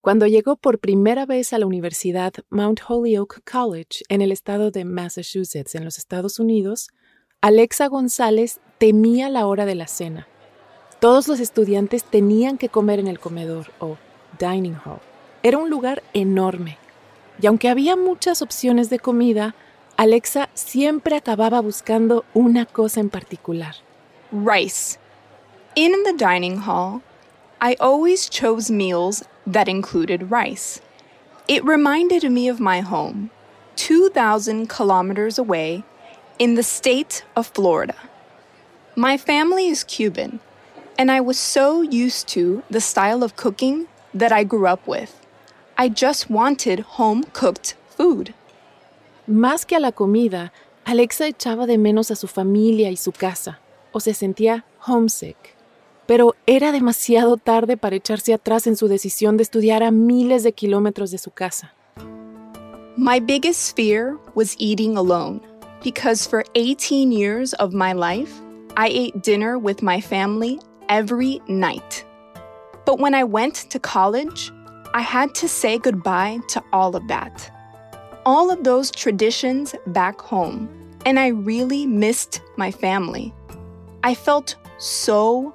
Cuando llegó por primera vez a la Universidad Mount Holyoke College en el estado de Massachusetts, en los Estados Unidos, Alexa González temía la hora de la cena. Todos los estudiantes tenían que comer en el comedor o dining hall. Era un lugar enorme. Y aunque había muchas opciones de comida, Alexa siempre acababa buscando una cosa en particular. Rice. In the dining hall, I always chose meals that included rice. It reminded me of my home, 2,000 kilometers away in the state of Florida. My family is Cuban, and I was so used to the style of cooking that I grew up with. I just wanted home cooked food. Más que a la comida, Alexa echaba de menos a su familia y su casa, o se sentía homesick. Pero era demasiado tarde para echarse atrás en su decisión de estudiar a miles de kilómetros de su casa. My biggest fear was eating alone, because for 18 years of my life, I ate dinner with my family every night. But when I went to college, I had to say goodbye to all of that. All of those traditions back home, and I really missed my family. I felt so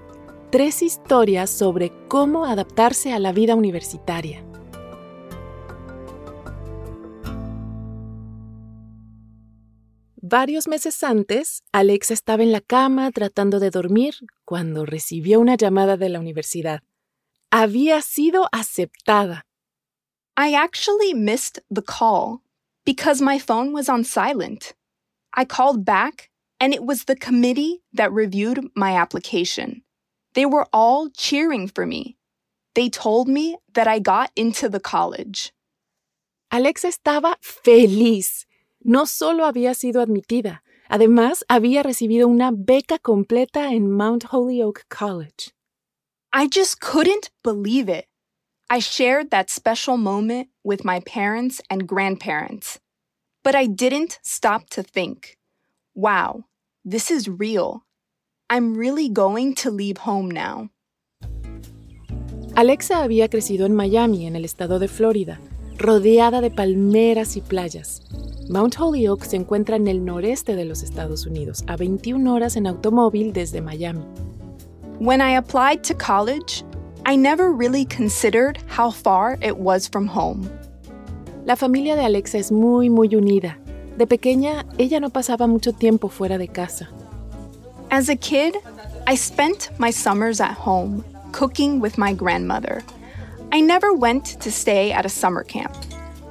tres historias sobre cómo adaptarse a la vida universitaria. Varios meses antes, Alexa estaba en la cama tratando de dormir cuando recibió una llamada de la universidad. Había sido aceptada. I actually missed the call because my phone was on silent. I called back and it was the committee that reviewed my application. They were all cheering for me. They told me that I got into the college. Alexa estaba feliz. No solo había sido admitida, además había recibido una beca completa en Mount Holyoke College. I just couldn't believe it. I shared that special moment with my parents and grandparents. But I didn't stop to think wow, this is real. I'm really going to leave home now. Alexa había crecido en Miami, en el estado de Florida, rodeada de palmeras y playas. Mount Holyoke se encuentra en el noreste de los Estados Unidos, a 21 horas en automóvil desde Miami. When I applied to college, I never really considered how far it was from home. La familia de Alexa es muy, muy unida. De pequeña, ella no pasaba mucho tiempo fuera de casa. As a kid, I spent my summers at home, cooking with my grandmother. I never went to stay at a summer camp,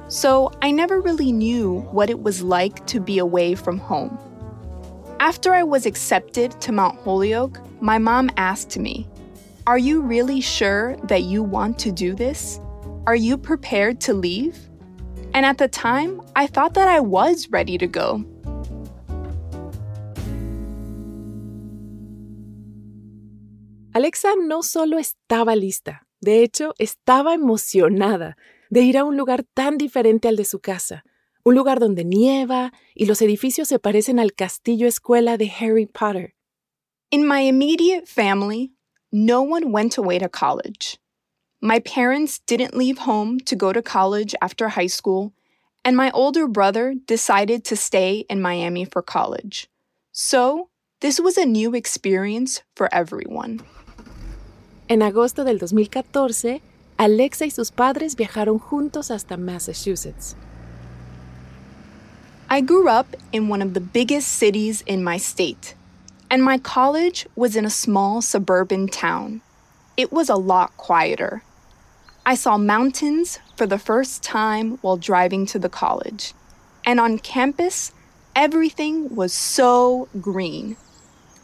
so I never really knew what it was like to be away from home. After I was accepted to Mount Holyoke, my mom asked me, Are you really sure that you want to do this? Are you prepared to leave? And at the time, I thought that I was ready to go. Alexa no solo estaba lista, de hecho, estaba emocionada de ir a un lugar tan diferente al de su casa, un lugar donde nieva y los edificios se parecen al castillo escuela de Harry Potter. In my immediate family, no one went away to college. My parents didn't leave home to go to college after high school, and my older brother decided to stay in Miami for college. So, this was a new experience for everyone. En agosto del 2014, Alexa y sus padres viajaron juntos hasta Massachusetts. I grew up in one of the biggest cities in my state, and my college was in a small suburban town. It was a lot quieter. I saw mountains for the first time while driving to the college, and on campus, everything was so green.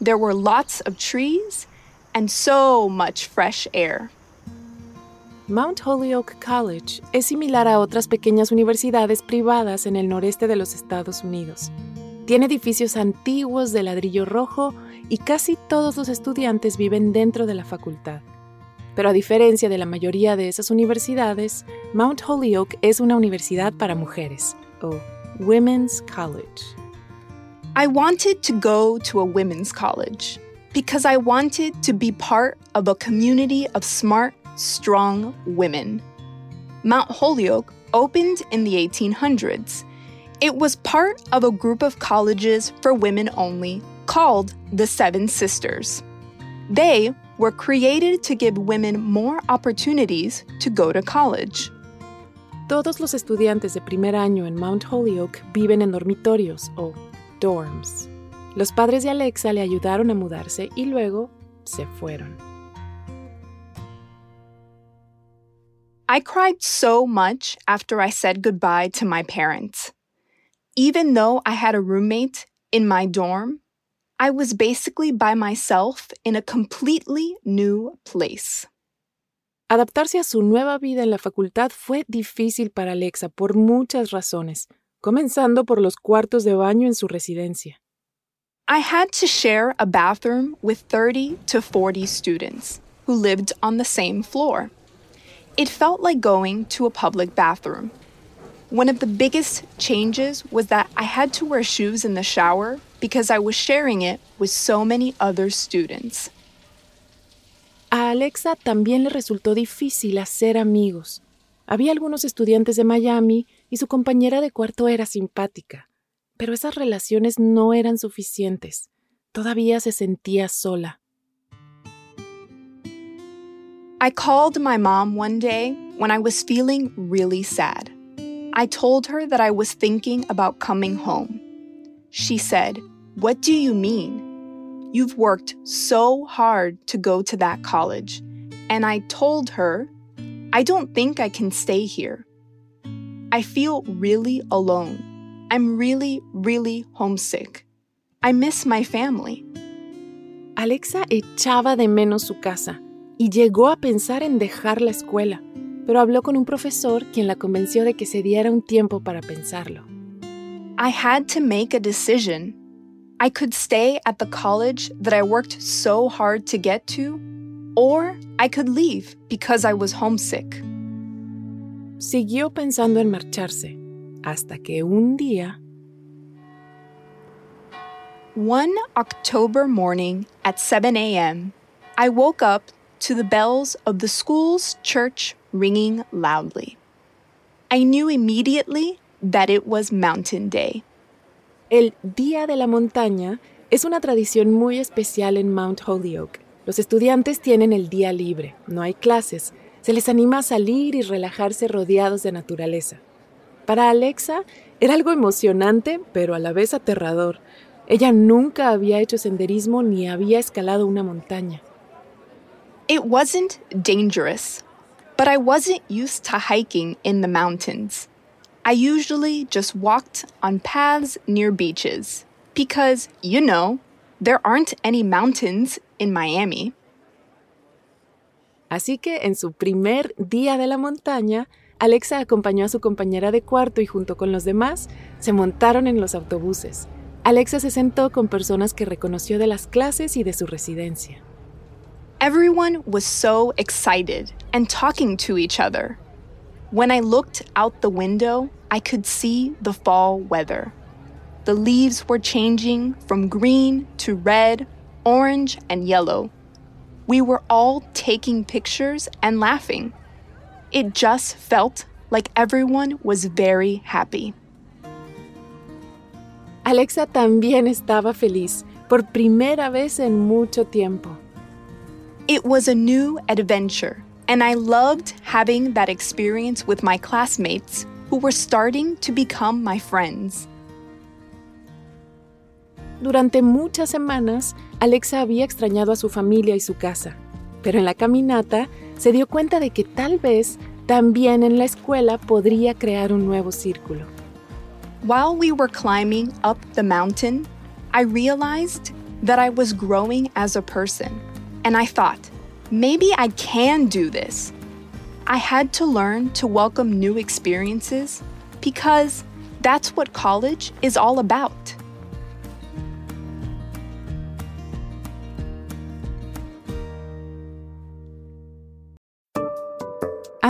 There were lots of trees and so much fresh air. Mount Holyoke College es similar a otras pequeñas universidades privadas en el noreste de los Estados Unidos. Tiene edificios antiguos de ladrillo rojo y casi todos los estudiantes viven dentro de la facultad. Pero a diferencia de la mayoría de esas universidades, Mount Holyoke es una universidad para mujeres, o Women's College. I wanted to go to a women's college because I wanted to be part of a community of smart, strong women. Mount Holyoke opened in the 1800s. It was part of a group of colleges for women only called the Seven Sisters. They were created to give women more opportunities to go to college. Todos los estudiantes de primer año en Mount Holyoke viven en dormitorios o dorms. Los padres de Alexa le ayudaron a mudarse y luego se fueron. I cried so much after I said goodbye to my parents. Even though I had a roommate in my dorm, I was basically by myself in a completely new place. Adaptarse a su nueva vida en la facultad fue difícil para Alexa por muchas razones, comenzando por los cuartos de baño en su residencia. I had to share a bathroom with 30 to 40 students who lived on the same floor. It felt like going to a public bathroom. One of the biggest changes was that I had to wear shoes in the shower because I was sharing it with so many other students. A Alexa también le resultó difícil hacer amigos. Había algunos estudiantes de Miami y su compañera de cuarto era simpática, pero esas relaciones no eran suficientes. Todavía se sentía sola. I called my mom one day when I was feeling really sad. I told her that I was thinking about coming home. She said, What do you mean? You've worked so hard to go to that college. And I told her, I don't think I can stay here. I feel really alone. I'm really, really homesick. I miss my family. Alexa echaba de menos su casa y llegó a pensar en dejar la escuela, pero habló con un profesor quien la convenció de que se diera un tiempo para pensarlo. I had to make a decision. I could stay at the college that I worked so hard to get to, or I could leave because I was homesick. Siguió pensando en marcharse, hasta que un día One October morning at 7 a.m., I woke up to the bells of the school's church ringing loudly. I knew immediately that it was Mountain Day. El Día de la Montaña es una tradición muy especial en Mount Holyoke. Los estudiantes tienen el día libre, no hay clases, se les anima a salir y relajarse rodeados de naturaleza. Para Alexa era algo emocionante, pero a la vez aterrador. Ella nunca había hecho senderismo ni había escalado una montaña. It wasn't dangerous, but I wasn't used to hiking in the mountains. I usually just walked on paths near beaches because, you know, there aren't any mountains in Miami. Así que en su primer día de la montaña, Alexa acompañó a su compañera de cuarto y junto con los demás se montaron en los autobuses. Alexa se sentó con personas que reconoció de las clases y de su residencia. Everyone was so excited and talking to each other. When I looked out the window, I could see the fall weather. The leaves were changing from green to red, orange, and yellow. We were all taking pictures and laughing. It just felt like everyone was very happy. Alexa también estaba feliz, por primera vez en mucho tiempo. It was a new adventure, and I loved having that experience with my classmates who were starting to become my friends. Durante muchas semanas, Alexa había extrañado a su familia y su casa, pero en la caminata se dio cuenta de que tal vez también en la escuela podría crear un nuevo círculo. While we were climbing up the mountain, I realized that I was growing as a person, and I thought, maybe I can do this. I had to learn to welcome new experiences because that's what college is all about.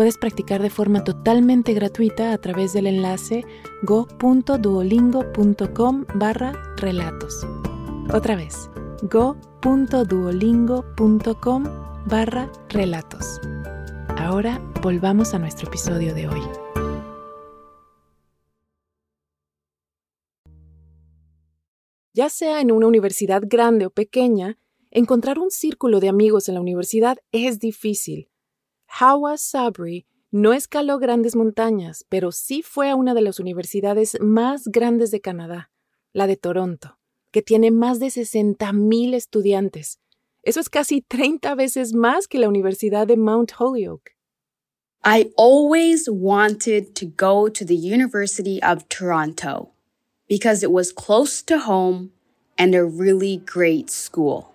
puedes practicar de forma totalmente gratuita a través del enlace go.duolingo.com barra relatos. Otra vez, go.duolingo.com barra relatos. Ahora volvamos a nuestro episodio de hoy. Ya sea en una universidad grande o pequeña, encontrar un círculo de amigos en la universidad es difícil. Hawa Sabri no escaló grandes montañas, pero sí fue a una de las universidades más grandes de Canadá, la de Toronto, que tiene más de 60.000 estudiantes. Eso es casi 30 veces más que la Universidad de Mount Holyoke. I always wanted to go to the University of Toronto because it was close to home and a really great school.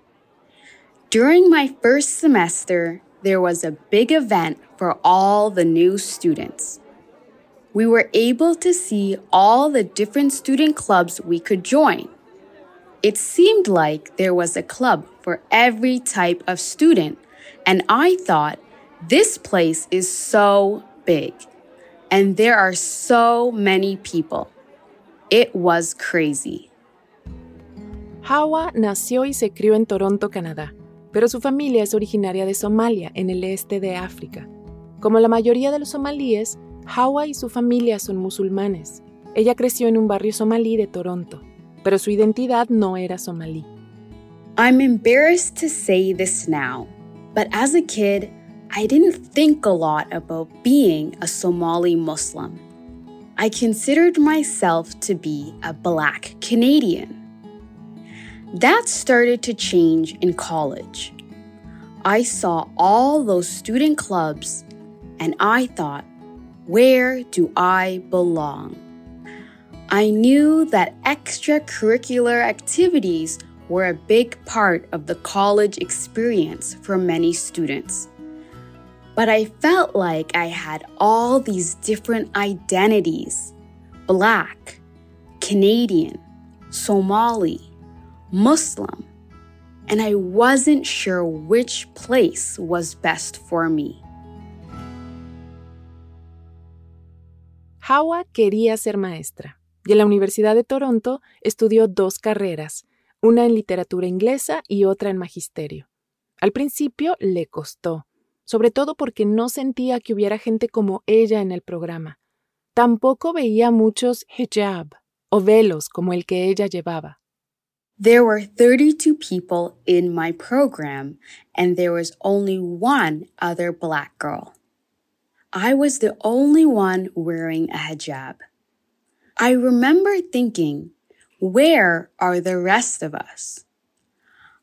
During my first semester, there was a big event for all the new students. We were able to see all the different student clubs we could join. It seemed like there was a club for every type of student, and I thought this place is so big and there are so many people. It was crazy. Hawa nació y se crió en Toronto, Canadá, pero su familia es originaria de Somalia, en el este de África. Como la mayoría de los somalíes, Hawa y su familia son musulmanes. Ella creció en un barrio somalí de Toronto, pero su identidad no era somalí. I'm embarrassed to say this now, but as a kid, I didn't think a lot about being a Somali Muslim. I considered myself to be a black Canadian. That started to change in college. I saw all those student clubs and I thought, where do I belong? I knew that extracurricular activities were a big part of the college experience for many students. But I felt like I had all these different identities Black, Canadian, Somali, Muslim, and I wasn't sure which place was best for me. Hawa quería ser maestra y en la Universidad de Toronto estudió dos carreras, una en literatura inglesa y otra en magisterio. Al principio le costó, sobre todo porque no sentía que hubiera gente como ella en el programa. Tampoco veía muchos hijab o velos como el que ella llevaba. There were 32 people in my program, and there was only one other black girl. I was the only one wearing a hijab. I remember thinking, where are the rest of us?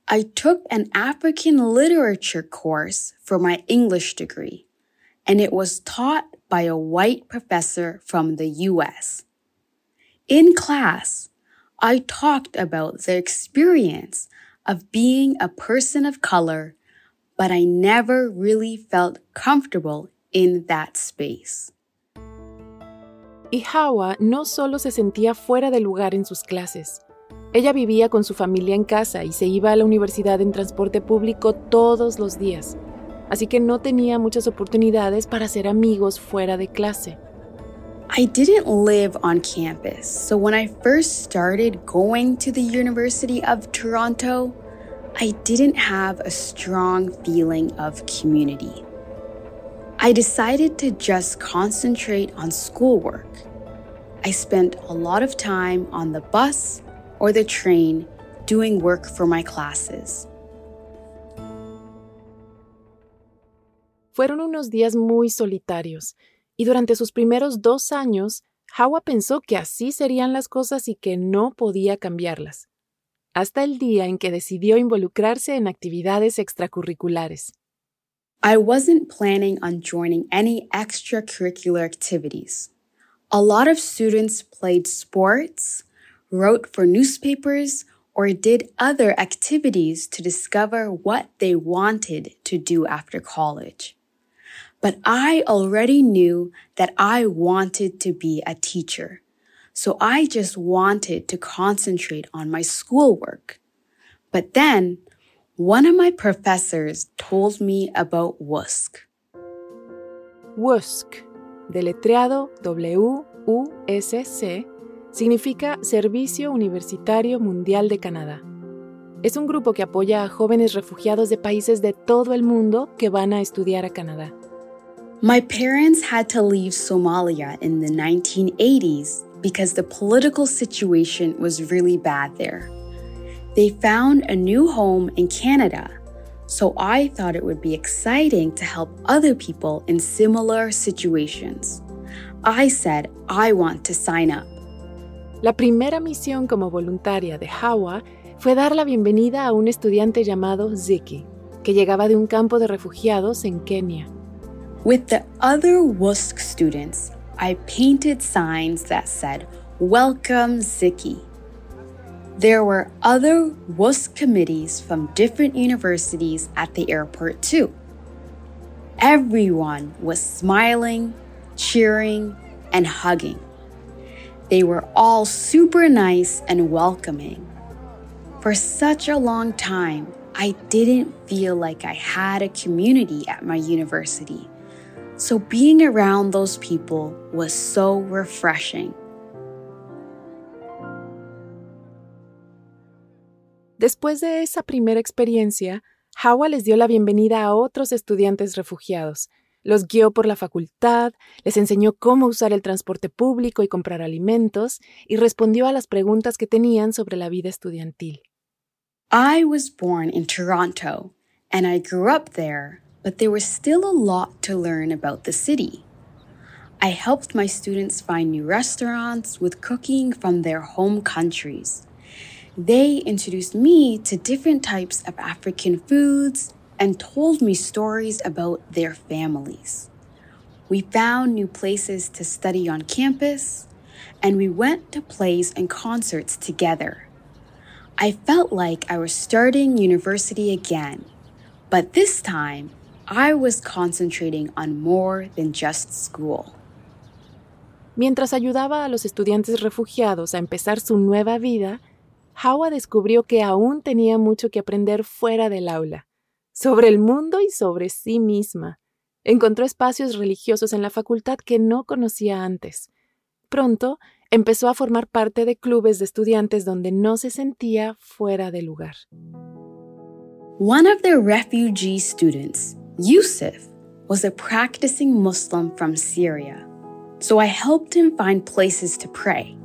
I took an African literature course for my English degree, and it was taught by a white professor from the US. In class, I talked about the experience of being a person of color, but I never really felt comfortable in that space. Y Hawa no solo se sentía fuera de lugar en sus clases, ella vivía con su familia en casa y se iba a la universidad en transporte público todos los días, así que no tenía muchas oportunidades para hacer amigos fuera de clase. I didn't live on campus, so when I first started going to the University of Toronto, I didn't have a strong feeling of community. I decided to just concentrate on schoolwork. I spent a lot of time on the bus or the train doing work for my classes. Fueron unos días muy solitarios, y durante sus primeros dos años, Hawa pensó que así serían las cosas y que no podía cambiarlas, hasta el día en que decidió involucrarse en actividades extracurriculares. I wasn't planning on joining any extracurricular activities. A lot of students played sports, wrote for newspapers, or did other activities to discover what they wanted to do after college. But I already knew that I wanted to be a teacher. So I just wanted to concentrate on my schoolwork. But then one of my professors told me about WUSC. WUSC, deletreado W-U-S-C, significa Servicio Universitario Mundial de Canadá. Es un grupo que apoya a jóvenes refugiados de países de todo el mundo que van a estudiar a Canadá. My parents had to leave Somalia in the 1980s because the political situation was really bad there. They found a new home in Canada, so I thought it would be exciting to help other people in similar situations. I said I want to sign up. La primera misión como voluntaria de Hawa fue dar la bienvenida a un estudiante llamado Ziki, que llegaba de un campo de refugiados en Kenia. With the other WUSC students, I painted signs that said, Welcome Ziki. There were other WUSC committees from different universities at the airport too. Everyone was smiling, cheering, and hugging. They were all super nice and welcoming. For such a long time, I didn't feel like I had a community at my university. So being around those people was so refreshing. Después de esa primera experiencia, Hawa les dio la bienvenida a otros estudiantes refugiados, los guió por la facultad, les enseñó cómo usar el transporte público y comprar alimentos, y respondió a las preguntas que tenían sobre la vida estudiantil. I was born in Toronto, and I grew up there but there was still a lot to learn about the city. I helped my students find new restaurants with cooking from their home countries. They introduced me to different types of African foods and told me stories about their families. We found new places to study on campus, and we went to plays and concerts together. I felt like I was starting university again, but this time I was concentrating on more than just school. Mientras ayudaba a los estudiantes refugiados a empezar su nueva vida, Hawa descubrió que aún tenía mucho que aprender fuera del aula, sobre el mundo y sobre sí misma. Encontró espacios religiosos en la facultad que no conocía antes. Pronto empezó a formar parte de clubes de estudiantes donde no se sentía fuera de lugar. One of the refugee students Yusuf was a practicing Muslim from Syria, so I helped him find places to pray.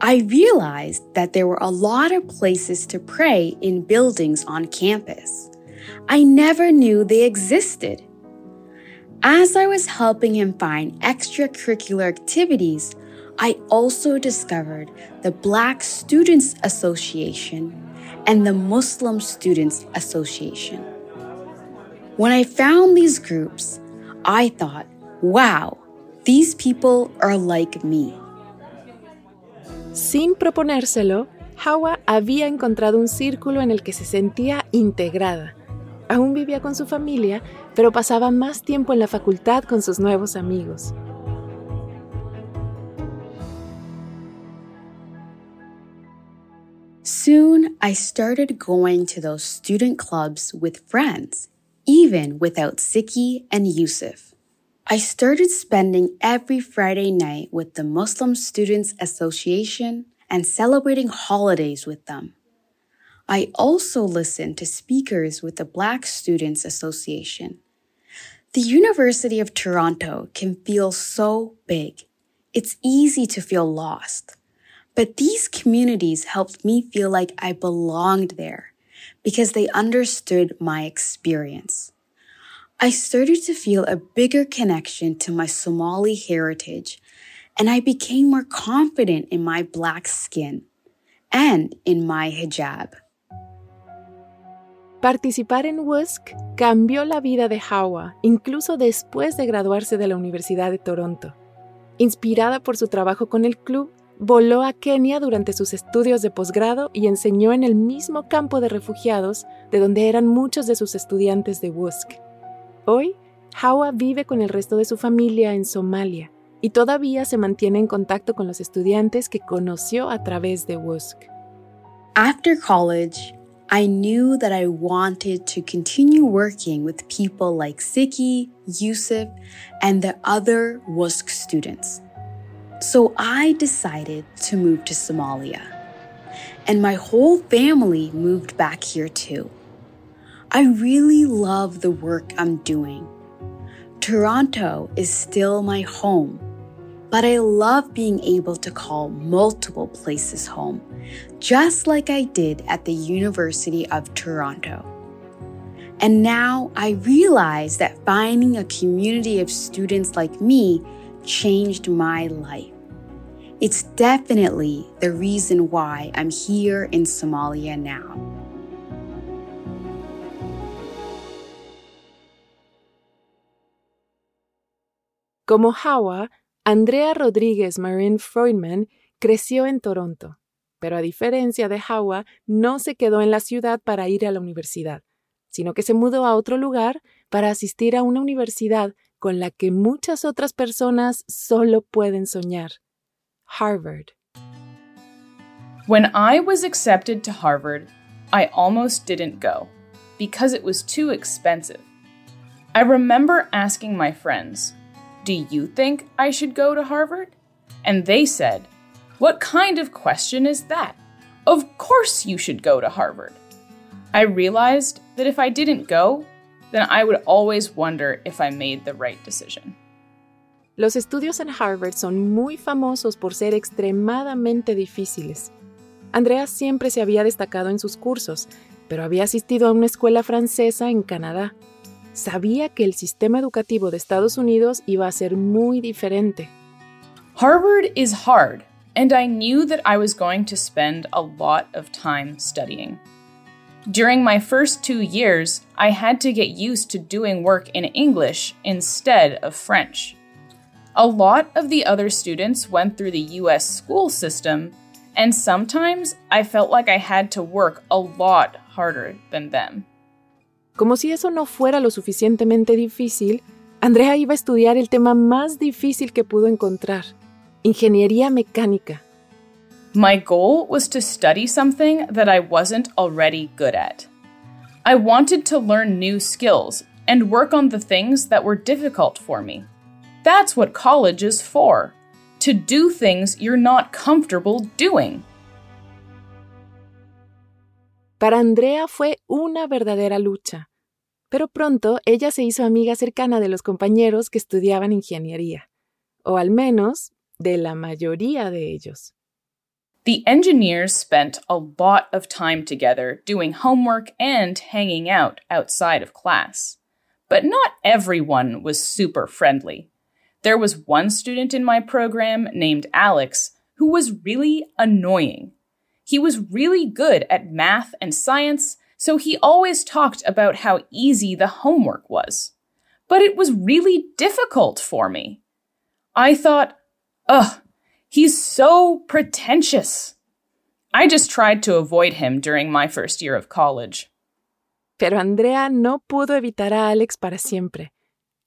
I realized that there were a lot of places to pray in buildings on campus. I never knew they existed. As I was helping him find extracurricular activities, I also discovered the Black Students Association and the Muslim Students Association. When I found these groups, I thought, wow, these people are like me. Sin proponérselo, Hawa había encontrado un círculo en el que se sentía integrada. Aún vivía con su familia, pero pasaba más tiempo en la facultad con sus nuevos amigos. Soon, I started going to those student clubs with friends even without Siki and Yusuf. I started spending every Friday night with the Muslim Students Association and celebrating holidays with them. I also listened to speakers with the Black Students Association. The University of Toronto can feel so big. It's easy to feel lost. But these communities helped me feel like I belonged there because they understood my experience. I started to feel a bigger connection to my Somali heritage, and I became more confident in my black skin and in my hijab. Participar en WUSC cambió la vida de Hawa, incluso después de graduarse de la Universidad de Toronto. Inspirada por su trabajo con el club, voló a Kenia durante sus estudios de posgrado y enseñó en el mismo campo de refugiados de donde eran muchos de sus estudiantes de WUSC. Hoy, Hawa vive con el resto de su familia en Somalia y todavía se mantiene en contacto con los estudiantes que conoció a través de WUSC. After college, I knew that I wanted to continue working with people like Siki, Yusuf, and the other WUSC students. So I decided to move to Somalia. And my whole family moved back here too. I really love the work I'm doing. Toronto is still my home but I love being able to call multiple places home, just like I did at the University of Toronto. And now I realize that finding a community of students like me changed my life. It's definitely the reason why I'm here in Somalia now. Como Hawa, Andrea Rodríguez Marin Freudman creció en Toronto, pero a diferencia de Hawa, no se quedó en la ciudad para ir a la universidad, sino que se mudó a otro lugar para asistir a una universidad con la que muchas otras personas solo pueden soñar, Harvard. When I was accepted to Harvard, I almost didn't go because it was too expensive. I remember asking my friends, Do you think I should go to Harvard? And they said, What kind of question is that? Of course you should go to Harvard. I realized that if I didn't go, then I would always wonder if I made the right decision. Los estudios en Harvard son muy famosos por ser extremadamente difíciles. Andrea siempre se había destacado en sus cursos, pero había asistido a una escuela francesa en Canadá. sabía que el sistema educativo de Estados Unidos iba a ser muy diferente. Harvard is hard, and I knew that I was going to spend a lot of time studying. During my first two years, I had to get used to doing work in English instead of French. A lot of the other students went through the US school system, and sometimes I felt like I had to work a lot harder than them. Como si eso no fuera lo suficientemente difícil, Andrea iba a estudiar el tema más difícil que pudo encontrar, ingeniería mecánica. My goal was to study something that I wasn't already good at. I wanted to learn new skills and work on the things that were difficult for me. That's what college is for to do things you're not comfortable doing. Para Andrea fue una verdadera lucha, pero pronto ella se hizo amiga cercana de los compañeros que estudiaban ingeniería, o al menos de la mayoría de ellos. The engineers spent a lot of time together doing homework and hanging out outside of class. But not everyone was super friendly. There was one student in my program named Alex who was really annoying. He was really good at math and science, so he always talked about how easy the homework was. But it was really difficult for me. I thought, ugh, he's so pretentious. I just tried to avoid him during my first year of college. Pero Andrea no pudo evitar a Alex para siempre.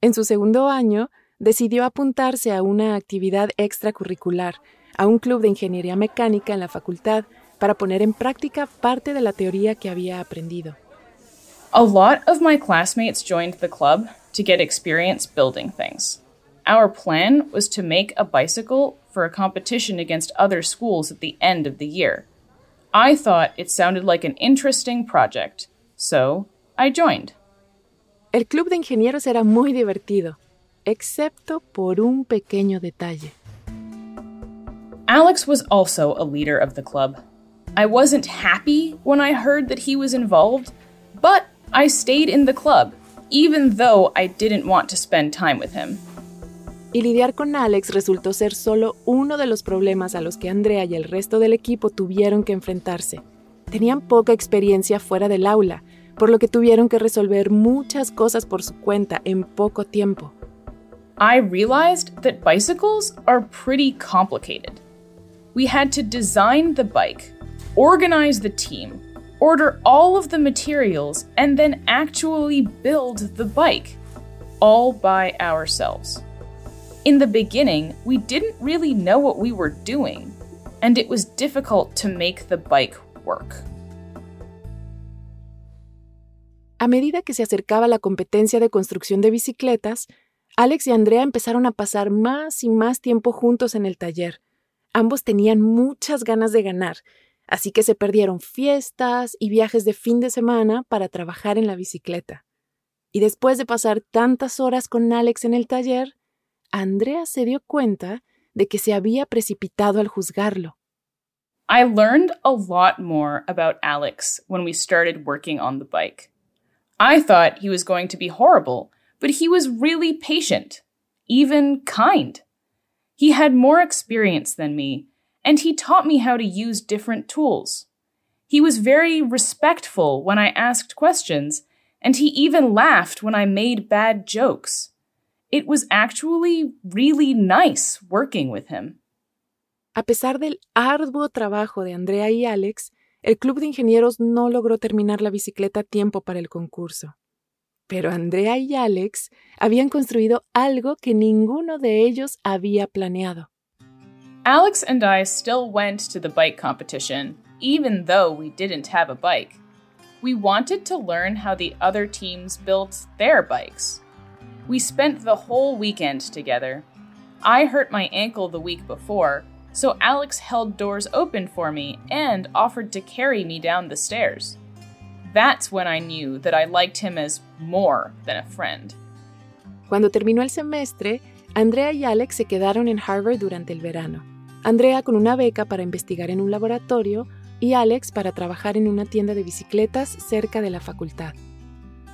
En su segundo año, decidió apuntarse a una actividad extracurricular, a un club de ingeniería mecánica en la facultad, para poner en práctica parte de la teoría que había aprendido. A lot of my classmates joined the club to get experience building things. Our plan was to make a bicycle for a competition against other schools at the end of the year. I thought it sounded like an interesting project, so I joined. El club de ingenieros era muy divertido, excepto por un pequeño detalle. Alex was also a leader of the club. I wasn't happy when I heard that he was involved, but I stayed in the club even though I didn't want to spend time with him. Y lidiar con Alex resultó ser solo uno de los problemas a los que Andrea y el resto del equipo tuvieron que enfrentarse. Tenían poca experiencia fuera del aula, por lo que tuvieron que resolver muchas cosas por su cuenta en poco tiempo. I realized that bicycles are pretty complicated. We had to design the bike, organize the team, order all of the materials, and then actually build the bike, all by ourselves. In the beginning, we didn't really know what we were doing, and it was difficult to make the bike work. A medida que se acercaba la competencia de construcción de bicicletas, Alex y Andrea empezaron a pasar más y más tiempo juntos en el taller. Ambos tenían muchas ganas de ganar, así que se perdieron fiestas y viajes de fin de semana para trabajar en la bicicleta. Y después de pasar tantas horas con Alex en el taller, Andrea se dio cuenta de que se había precipitado al juzgarlo. I learned a lot more about Alex when we started working on the bike. I thought he was going to be horrible, but he was really patient, even kind. He had more experience than me, and he taught me how to use different tools. He was very respectful when I asked questions, and he even laughed when I made bad jokes. It was actually really nice working with him. A pesar del arduo trabajo de Andrea y Alex, el club de ingenieros no logró terminar la bicicleta a tiempo para el concurso. Pero Andrea y Alex habían construido algo que ninguno de ellos había planeado. Alex and I still went to the bike competition, even though we didn't have a bike. We wanted to learn how the other teams built their bikes. We spent the whole weekend together. I hurt my ankle the week before, so Alex held doors open for me and offered to carry me down the stairs. That's when I knew that I liked him as more than a friend. Cuando terminó el semestre, Andrea y Alex se quedaron en Harvard durante el verano. Andrea con una beca para investigar en un laboratorio y Alex para trabajar en una tienda de bicicletas cerca de la facultad.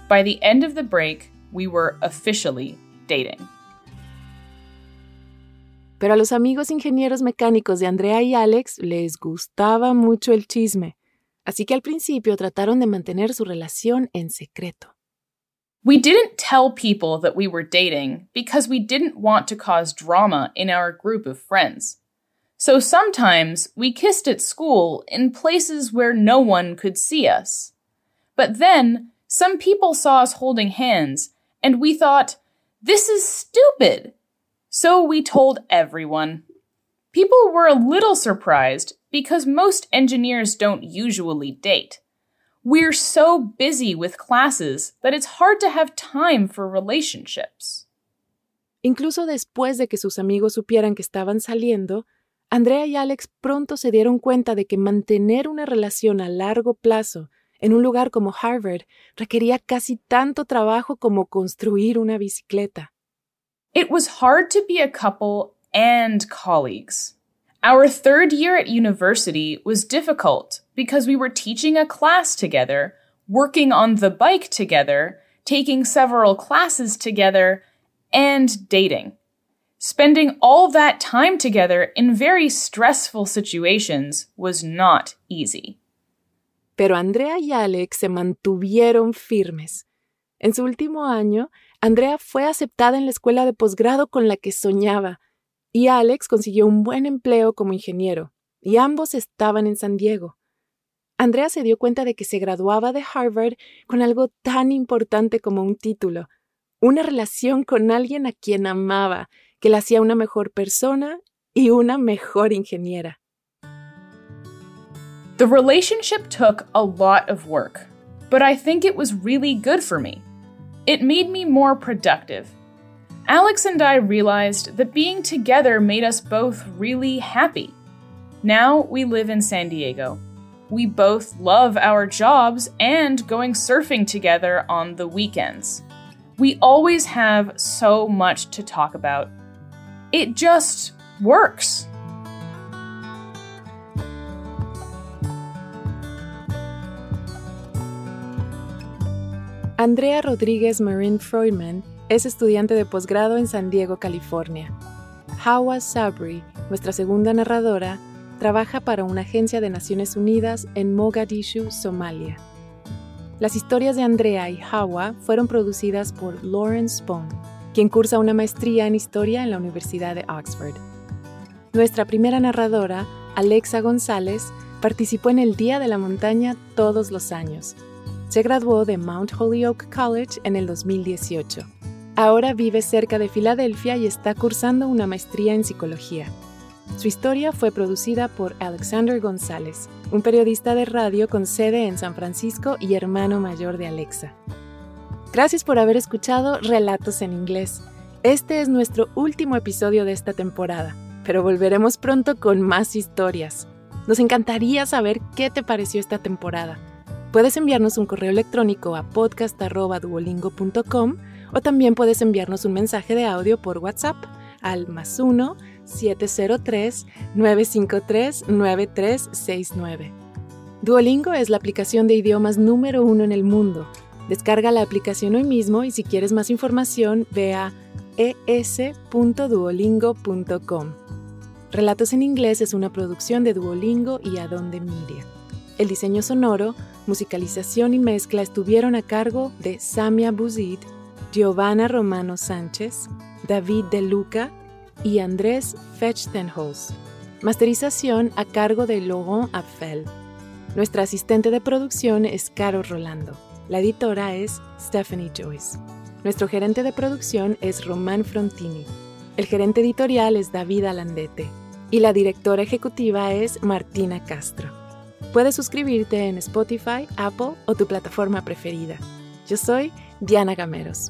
By the end of the break, we were officially dating. Pero a los amigos ingenieros mecánicos de Andrea y Alex les gustaba mucho el chisme, así que al principio trataron de mantener su relación en secreto. We didn't tell people that we were dating because we didn't want to cause drama in our group of friends. So sometimes we kissed at school in places where no one could see us. But then some people saw us holding hands, and we thought, this is stupid. So we told everyone. People were a little surprised because most engineers don't usually date. We're so busy with classes that it's hard to have time for relationships. Incluso después de que sus amigos supieran que estaban saliendo, Andrea y Alex pronto se dieron cuenta de que mantener una relación a largo plazo en un lugar como Harvard requería casi tanto trabajo como construir una bicicleta. It was hard to be a couple and colleagues. Our third year at university was difficult because we were teaching a class together, working on the bike together, taking several classes together, and dating. Spending all that time together in very stressful situations was not easy. Pero Andrea y Alex se mantuvieron firmes. En su último año, Andrea fue aceptada en la escuela de posgrado con la que soñaba, y Alex consiguió un buen empleo como ingeniero, y ambos estaban en San Diego. Andrea se dio cuenta de que se graduaba de Harvard con algo tan importante como un título, una relación con alguien a quien amaba, que la hacía una mejor persona y una mejor ingeniera. The relationship took a lot of work, but I think it was really good for me. It made me more productive. Alex and I realized that being together made us both really happy. Now we live in San Diego. We both love our jobs and going surfing together on the weekends. We always have so much to talk about. It just works. Andrea Rodríguez Marin Freudman es estudiante de posgrado en San Diego, California. Hawa Sabri, nuestra segunda narradora, trabaja para una agencia de Naciones Unidas en Mogadishu, Somalia. Las historias de Andrea y Hawa fueron producidas por Lawrence Spohn, quien cursa una maestría en historia en la Universidad de Oxford. Nuestra primera narradora, Alexa González, participó en el Día de la Montaña todos los años. Se graduó de Mount Holyoke College en el 2018. Ahora vive cerca de Filadelfia y está cursando una maestría en psicología. Su historia fue producida por Alexander González, un periodista de radio con sede en San Francisco y hermano mayor de Alexa. Gracias por haber escuchado Relatos en Inglés. Este es nuestro último episodio de esta temporada, pero volveremos pronto con más historias. Nos encantaría saber qué te pareció esta temporada. Puedes enviarnos un correo electrónico a podcast.duolingo.com o también puedes enviarnos un mensaje de audio por WhatsApp al más 1 703-953-9369. Duolingo es la aplicación de idiomas número uno en el mundo. Descarga la aplicación hoy mismo y si quieres más información, ve a es.duolingo.com. Relatos en inglés es una producción de Duolingo y Adonde Media. El diseño sonoro, musicalización y mezcla estuvieron a cargo de Samia Buzid, Giovanna Romano Sánchez, David De Luca y Andrés Fechtenholz. Masterización a cargo de Laurent Apfel. Nuestra asistente de producción es Caro Rolando. La editora es Stephanie Joyce. Nuestro gerente de producción es Román Frontini. El gerente editorial es David Alandete. Y la directora ejecutiva es Martina Castro. Puedes suscribirte en Spotify, Apple o tu plataforma preferida. Yo soy Diana Gameros.